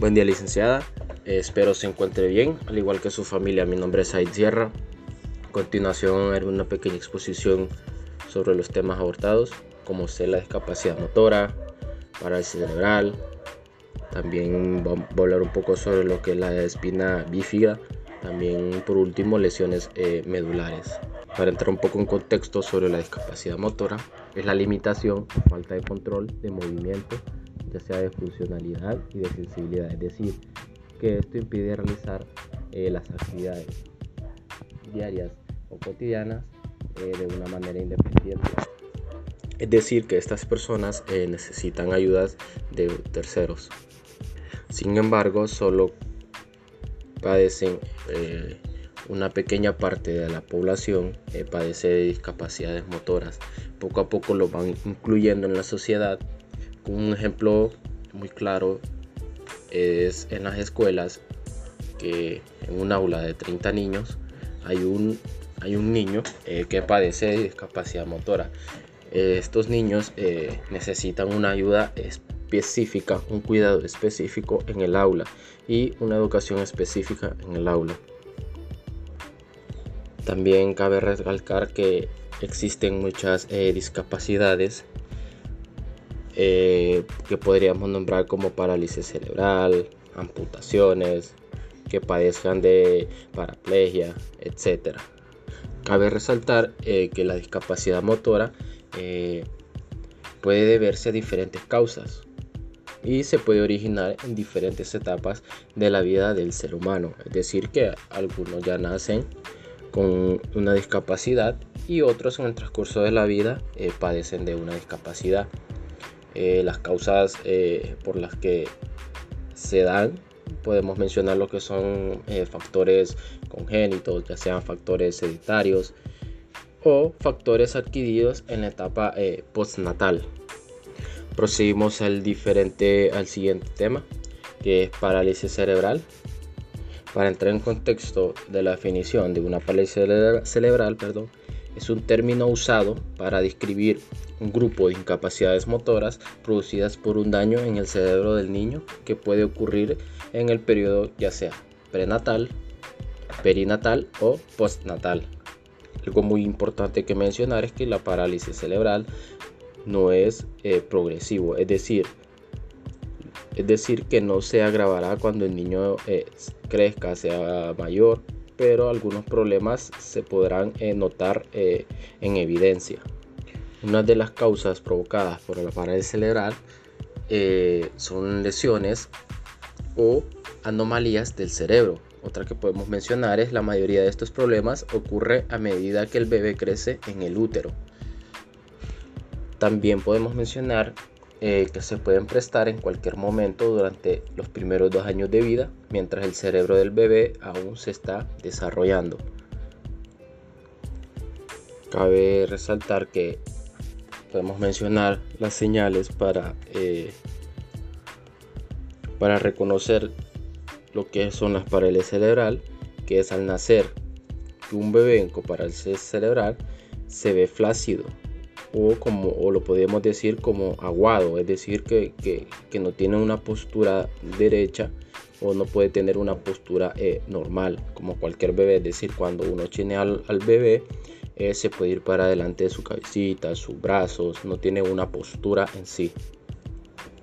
Buen día licenciada, espero se encuentre bien, al igual que su familia. Mi nombre es Aid Sierra. A continuación haré una pequeña exposición sobre los temas abortados, como ser la discapacidad motora, parálisis cerebral. También voy a hablar un poco sobre lo que es la espina bífida. También por último lesiones eh, medulares. Para entrar un poco en contexto sobre la discapacidad motora, es la limitación falta de control de movimiento ya sea de funcionalidad y de sensibilidad, es decir, que esto impide realizar eh, las actividades diarias o cotidianas eh, de una manera independiente. Es decir, que estas personas eh, necesitan ayudas de terceros. Sin embargo, solo padecen una pequeña parte de la población padece de discapacidades motoras. Poco a poco lo van incluyendo en la sociedad un ejemplo muy claro es en las escuelas que en un aula de 30 niños hay un, hay un niño eh, que padece de discapacidad motora. Eh, estos niños eh, necesitan una ayuda específica, un cuidado específico en el aula y una educación específica en el aula. También cabe recalcar que existen muchas discapacidades eh, que podríamos nombrar como parálisis cerebral, amputaciones, que padezcan de paraplegia, etc. Cabe resaltar eh, que la discapacidad motora eh, puede deberse a diferentes causas y se puede originar en diferentes etapas de la vida del ser humano. Es decir, que algunos ya nacen con una discapacidad y otros en el transcurso de la vida padecen de una discapacidad. Eh, las causas eh, por las que se dan. Podemos mencionar lo que son eh, factores congénitos, ya sean factores hereditarios o factores adquiridos en la etapa postnatal. Proseguimos al, diferente, al siguiente tema, que es parálisis cerebral. Para entrar en contexto de la definición de una parálisis cerebral, perdón, es un término usado para describir un grupo de incapacidades motoras producidas por un daño en el cerebro del niño que puede ocurrir en el periodo ya sea prenatal, perinatal o postnatal. Algo muy importante que mencionar es que la parálisis cerebral no es eh, progresivo, es decir, es decir que no se agravará cuando el niño eh, crezca, sea mayor, pero algunos problemas se podrán eh, notar en evidencia. Una de las causas provocadas por la parálisis cerebral eh, son lesiones o anomalías del cerebro. Otra que podemos mencionar es la mayoría de estos problemas ocurre a medida que el bebé crece en el útero. También podemos mencionar eh, que se pueden prestar en cualquier momento durante los primeros dos años de vida, mientras el cerebro del bebé aún se está desarrollando. Cabe resaltar que podemos mencionar las señales para, eh, para reconocer lo que son las parálisis cerebral, que es al nacer que un bebé con parálisis cerebral se ve flácido o, como, o lo podemos decir como aguado, es decir, que, no tiene una postura derecha o no puede tener una postura eh, normal como cualquier bebé, es decir, cuando uno tiene al, bebé se puede ir para adelante de su cabecita, sus brazos, no tiene una postura en sí.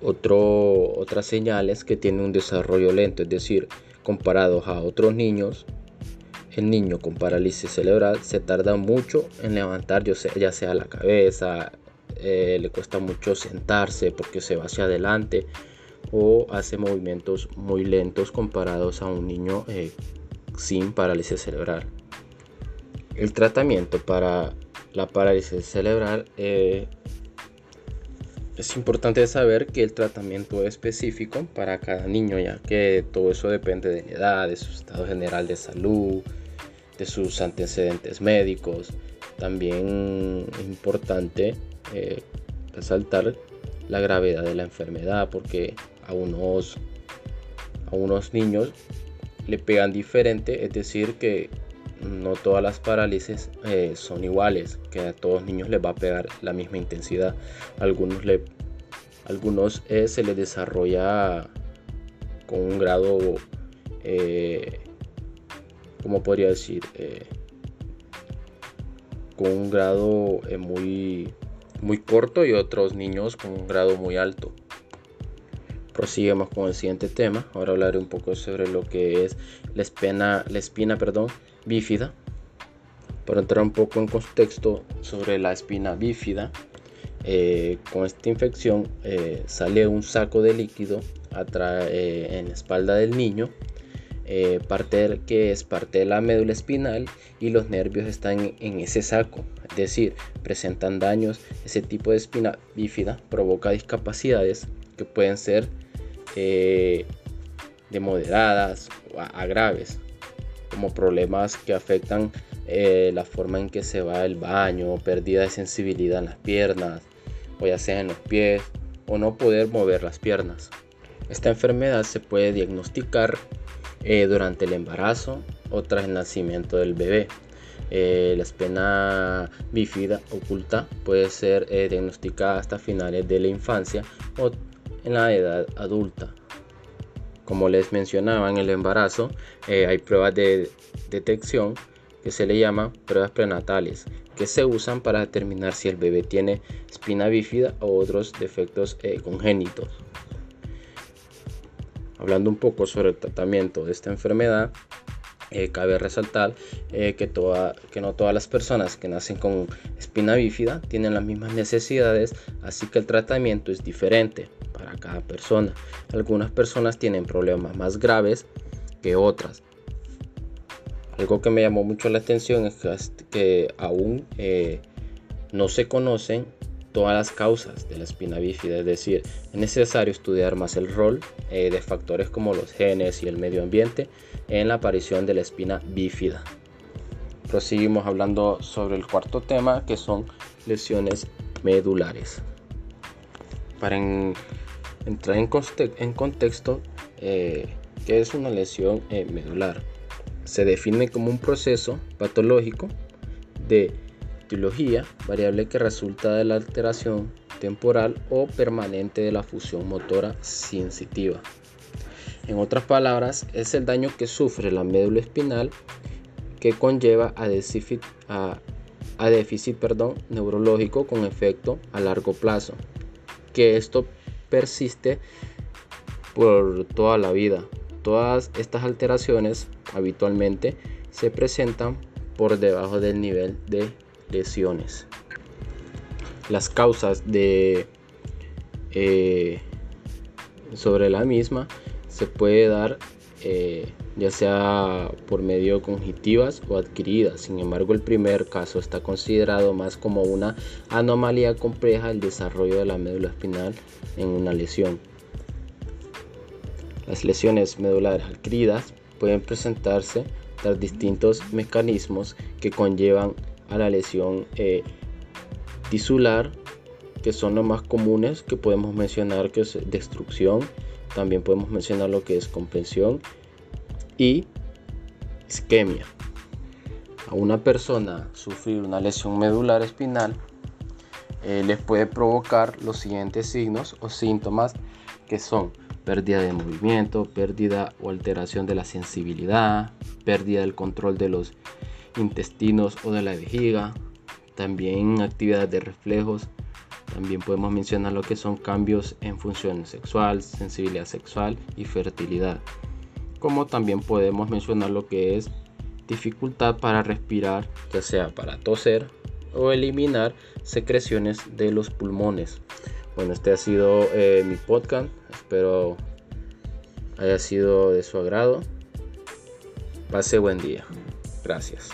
Otro, otra señal es que tiene un desarrollo lento, es decir, comparados a otros niños, el niño con parálisis cerebral se tarda mucho en levantar ya sea la cabeza, eh, le cuesta mucho sentarse porque se va hacia adelante o hace movimientos muy lentos comparados a un niño eh, sin parálisis cerebral. El tratamiento para la parálisis cerebral eh, es importante saber que el tratamiento es específico para cada niño, ya que todo eso depende de la edad, de su estado general de salud, de sus antecedentes médicos. También es importante eh, resaltar la gravedad de la enfermedad, porque a unos, a unos niños le pegan diferente, es decir, que no todas las parálisis eh, son iguales, que a todos los niños les va a pegar la misma intensidad. Algunos, le, algunos eh, se les desarrolla con un grado, ¿cómo podría decir? Eh, con un grado eh, muy, muy corto y otros niños con un grado muy alto. Prosiguemos con el siguiente tema. Ahora hablaré un poco sobre lo que es la espina, la espina perdón, bífida. Para entrar un poco en contexto sobre la espina bífida, eh, con esta infección eh, sale un saco de líquido en la espalda del niño eh, parte que es parte de la médula espinal y los nervios están en ese saco, es decir, presentan daños. Ese tipo de espina bífida provoca discapacidades que pueden ser eh, de moderadas a, graves, como problemas que afectan eh, la forma en que se va el baño, pérdida de sensibilidad en las piernas, o ya sea en los pies, o no poder mover las piernas. Esta enfermedad se puede diagnosticar eh, durante el embarazo o tras el nacimiento del bebé. Eh, la espina bífida oculta puede ser eh, diagnosticada hasta finales de la infancia o en la edad adulta. Como les mencionaba en el embarazo, hay pruebas de detección que se le llaman pruebas prenatales, que se usan para determinar si el bebé tiene espina bífida o otros defectos congénitos. Hablando un poco sobre el tratamiento de esta enfermedad, eh, cabe resaltar eh, que, que no todas las personas que nacen con espina bífida tienen las mismas necesidades, así que el tratamiento es diferente para cada persona. Algunas personas tienen problemas más graves que otras. Algo que me llamó mucho la atención es que, aún eh, no se conocen todas las causas de la espina bífida, es decir, es necesario estudiar más el rol eh, de factores como los genes y el medio ambiente en la aparición de la espina bífida. Proseguimos hablando sobre el cuarto tema que son lesiones medulares. Para entrar en, contexto, eh, ¿qué es una lesión eh, medular? Se define como un proceso patológico de variable que resulta de la alteración temporal o permanente de la fusión motora sensitiva. En otras palabras, es el daño que sufre la médula espinal que conlleva a déficit, perdón, neurológico con efecto a largo plazo, que esto persiste por toda la vida. Todas estas alteraciones habitualmente se presentan por debajo del nivel de lesiones. Las causas de eh, sobre la misma se puede dar eh, ya sea por medio conjuntivas o adquiridas. Sin embargo, el primer caso está considerado más como una anomalía compleja del desarrollo de la médula espinal en una lesión. Las lesiones medulares adquiridas pueden presentarse tras distintos mecanismos que conllevan a la lesión eh, tisular, que son los más comunes que podemos mencionar, que es destrucción. También podemos mencionar lo que es comprensión y isquemia. A una persona sufrir una lesión medular espinal eh, les puede provocar los siguientes signos o síntomas que son pérdida de movimiento, pérdida o alteración de la sensibilidad, pérdida del control de los intestinos o de la vejiga, también actividades de reflejos, también podemos mencionar lo que son cambios en función sexual, sensibilidad sexual y fertilidad. Como también podemos mencionar lo que es dificultad para respirar, ya sea para toser o eliminar secreciones de los pulmones. Bueno, este ha sido eh, mi podcast. Espero haya sido de su agrado. Pase buen día. Gracias.